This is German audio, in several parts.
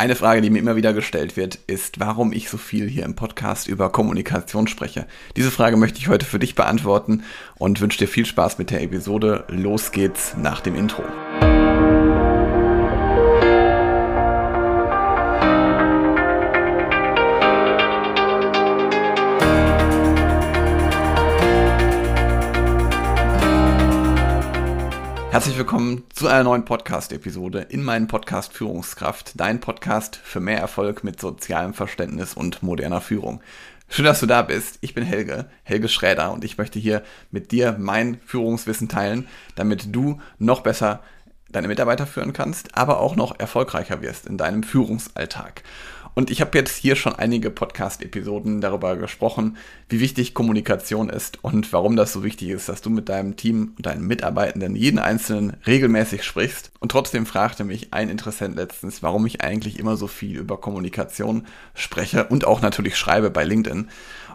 Eine Frage, die mir immer wieder gestellt wird, ist, warum ich so viel hier im Podcast über Kommunikation spreche. Diese Frage möchte ich heute für dich beantworten und wünsche dir viel Spaß mit der Episode. Los geht's nach dem Intro. Herzlich willkommen zu einer neuen Podcast-Episode in meinem Podcast Führungskraft, dein Podcast für mehr Erfolg mit sozialem Verständnis und moderner Führung. Schön, dass du da bist. Ich bin Helge, Helge Schräder und ich möchte hier mit dir mein Führungswissen teilen, damit du noch besser deine Mitarbeiter führen kannst, aber auch noch erfolgreicher wirst in deinem Führungsalltag. Und ich habe jetzt hier schon einige Podcast-Episoden darüber gesprochen, wie wichtig Kommunikation ist und warum das so wichtig ist, dass du mit deinem Team und deinen Mitarbeitenden jeden einzelnen regelmäßig sprichst. Und trotzdem fragte mich ein Interessent letztens, warum ich eigentlich immer so viel über Kommunikation spreche und auch natürlich schreibe bei LinkedIn.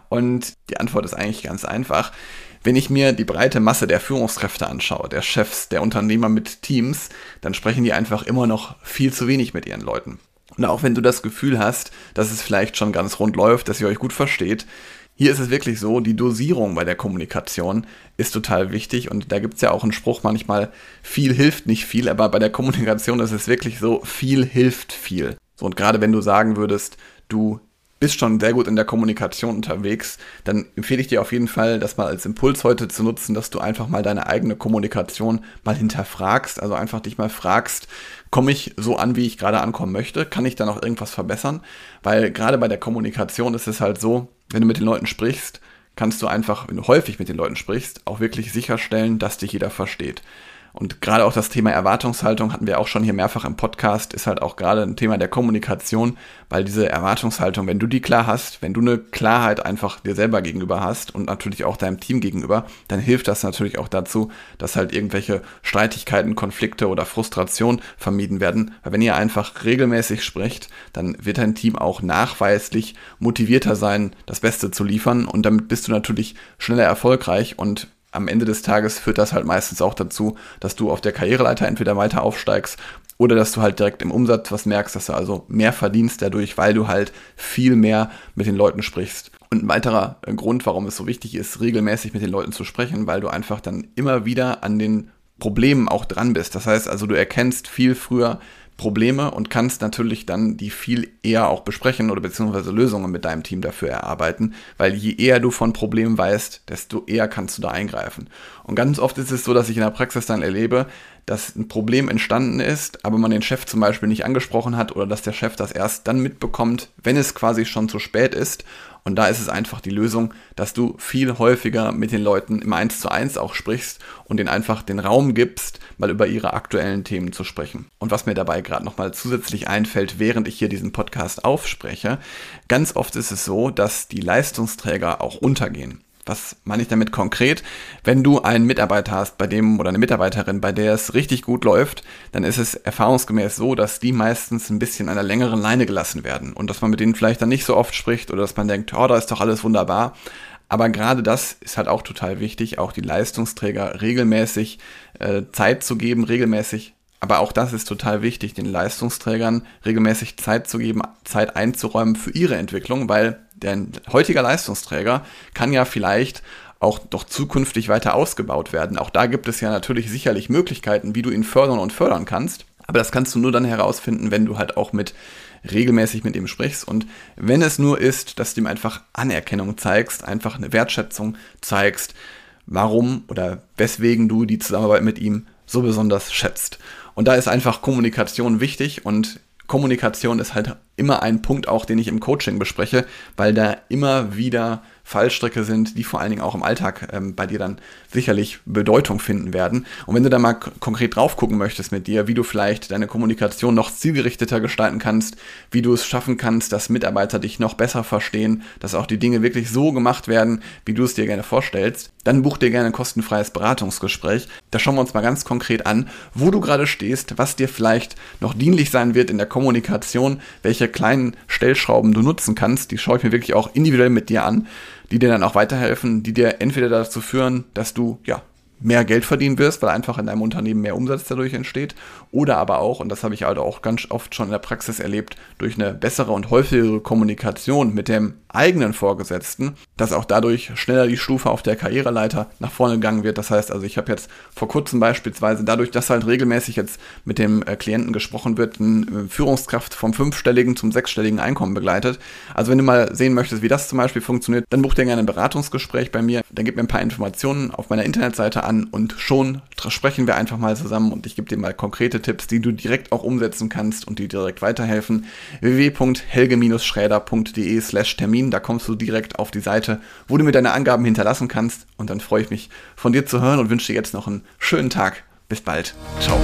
Und die Antwort ist eigentlich ganz einfach. Wenn ich mir die breite Masse der Führungskräfte anschaue, der Chefs, der Unternehmer mit Teams, dann sprechen die einfach immer noch viel zu wenig mit ihren Leuten. Und auch wenn du das Gefühl hast, dass es vielleicht schon ganz rund läuft, dass ihr euch gut versteht, hier ist es wirklich so, die Dosierung bei der Kommunikation ist total wichtig und da gibt es ja auch einen Spruch manchmal, viel hilft nicht viel, aber bei der Kommunikation ist es wirklich so, viel hilft viel. So, und gerade wenn du sagen würdest, du bist schon sehr gut in der Kommunikation unterwegs, dann empfehle ich dir auf jeden Fall, das mal als Impuls heute zu nutzen, dass du einfach mal deine eigene Kommunikation mal hinterfragst, also einfach dich mal fragst, komme ich so an, wie ich gerade ankommen möchte? Kann ich da noch irgendwas verbessern? Weil gerade bei der Kommunikation ist es halt so, wenn du mit den Leuten sprichst, kannst du einfach, wenn du häufig mit den Leuten sprichst, auch wirklich sicherstellen, dass dich jeder versteht. Und gerade auch das Thema Erwartungshaltung hatten wir auch schon hier mehrfach im Podcast, ist halt auch gerade ein Thema der Kommunikation, weil diese Erwartungshaltung, wenn du die klar hast, wenn du eine Klarheit einfach dir selber gegenüber hast und natürlich auch deinem Team gegenüber, dann hilft das natürlich auch dazu, dass halt irgendwelche Streitigkeiten, Konflikte oder Frustration vermieden werden. Weil wenn ihr einfach regelmäßig sprecht, dann wird dein Team auch nachweislich motivierter sein, das Beste zu liefern und damit bist du natürlich schneller erfolgreich und am Ende des Tages führt das halt meistens auch dazu, dass du auf der Karriereleiter entweder weiter aufsteigst oder dass du halt direkt im Umsatz was merkst, dass du also mehr verdienst dadurch, weil du halt viel mehr mit den Leuten sprichst. Und ein weiterer äh, Grund, warum es so wichtig ist, regelmäßig mit den Leuten zu sprechen, weil du einfach dann immer wieder an den Problemen auch dran bist. Das heißt also, du erkennst viel früher, Probleme und kannst natürlich dann die viel eher auch besprechen oder beziehungsweise Lösungen mit deinem Team dafür erarbeiten, weil je eher du von Problemen weißt, desto eher kannst du da eingreifen. Und ganz oft ist es so, dass ich in der Praxis dann erlebe, dass ein Problem entstanden ist, aber man den Chef zum Beispiel nicht angesprochen hat oder dass der Chef das erst dann mitbekommt, wenn es quasi schon zu spät ist und da ist es einfach die Lösung, dass du viel häufiger mit den Leuten im 1 zu 1 auch sprichst und ihnen einfach den Raum gibst, mal über ihre aktuellen Themen zu sprechen. Und was mir dabei gerade nochmal zusätzlich einfällt, während ich hier diesen Podcast aufspreche, ganz oft ist es so, dass die Leistungsträger auch untergehen. Was meine ich damit konkret? Wenn du einen Mitarbeiter hast, bei dem oder eine Mitarbeiterin, bei der es richtig gut läuft, dann ist es erfahrungsgemäß so, dass die meistens ein bisschen an der längeren Leine gelassen werden und dass man mit denen vielleicht dann nicht so oft spricht oder dass man denkt, oh, da ist doch alles wunderbar. Aber gerade das ist halt auch total wichtig, auch die Leistungsträger regelmäßig äh, Zeit zu geben, regelmäßig aber auch das ist total wichtig, den Leistungsträgern regelmäßig Zeit zu geben, Zeit einzuräumen für ihre Entwicklung, weil der heutige Leistungsträger kann ja vielleicht auch doch zukünftig weiter ausgebaut werden. Auch da gibt es ja natürlich sicherlich Möglichkeiten, wie du ihn fördern und fördern kannst. Aber das kannst du nur dann herausfinden, wenn du halt auch mit regelmäßig mit ihm sprichst und wenn es nur ist, dass du ihm einfach Anerkennung zeigst, einfach eine Wertschätzung zeigst, warum oder weswegen du die Zusammenarbeit mit ihm so besonders schätzt. Und da ist einfach Kommunikation wichtig und Kommunikation ist halt immer ein Punkt auch, den ich im Coaching bespreche, weil da immer wieder Fallstricke sind, die vor allen Dingen auch im Alltag ähm, bei dir dann sicherlich Bedeutung finden werden. Und wenn du da mal konkret drauf gucken möchtest mit dir, wie du vielleicht deine Kommunikation noch zielgerichteter gestalten kannst, wie du es schaffen kannst, dass Mitarbeiter dich noch besser verstehen, dass auch die Dinge wirklich so gemacht werden, wie du es dir gerne vorstellst, dann buch dir gerne ein kostenfreies Beratungsgespräch. Da schauen wir uns mal ganz konkret an, wo du gerade stehst, was dir vielleicht noch dienlich sein wird in der Kommunikation, welche kleinen Stellschrauben du nutzen kannst. Die schaue ich mir wirklich auch individuell mit dir an die dir dann auch weiterhelfen, die dir entweder dazu führen, dass du ja mehr Geld verdienen wirst, weil einfach in deinem Unternehmen mehr Umsatz dadurch entsteht. Oder aber auch, und das habe ich halt auch ganz oft schon in der Praxis erlebt, durch eine bessere und häufigere Kommunikation mit dem eigenen Vorgesetzten, dass auch dadurch schneller die Stufe auf der Karriereleiter nach vorne gegangen wird. Das heißt also, ich habe jetzt vor kurzem beispielsweise dadurch, dass halt regelmäßig jetzt mit dem äh, Klienten gesprochen wird, eine äh, Führungskraft vom fünfstelligen zum sechsstelligen Einkommen begleitet. Also wenn du mal sehen möchtest, wie das zum Beispiel funktioniert, dann buch dir gerne ein Beratungsgespräch bei mir. Dann gib mir ein paar Informationen auf meiner Internetseite an und schon sprechen wir einfach mal zusammen und ich gebe dir mal konkrete Tipps, die du direkt auch umsetzen kannst und die direkt weiterhelfen. www.helge-schräder.de slash Termin, da kommst du direkt auf die Seite, wo du mir deine Angaben hinterlassen kannst und dann freue ich mich von dir zu hören und wünsche dir jetzt noch einen schönen Tag. Bis bald. Ciao.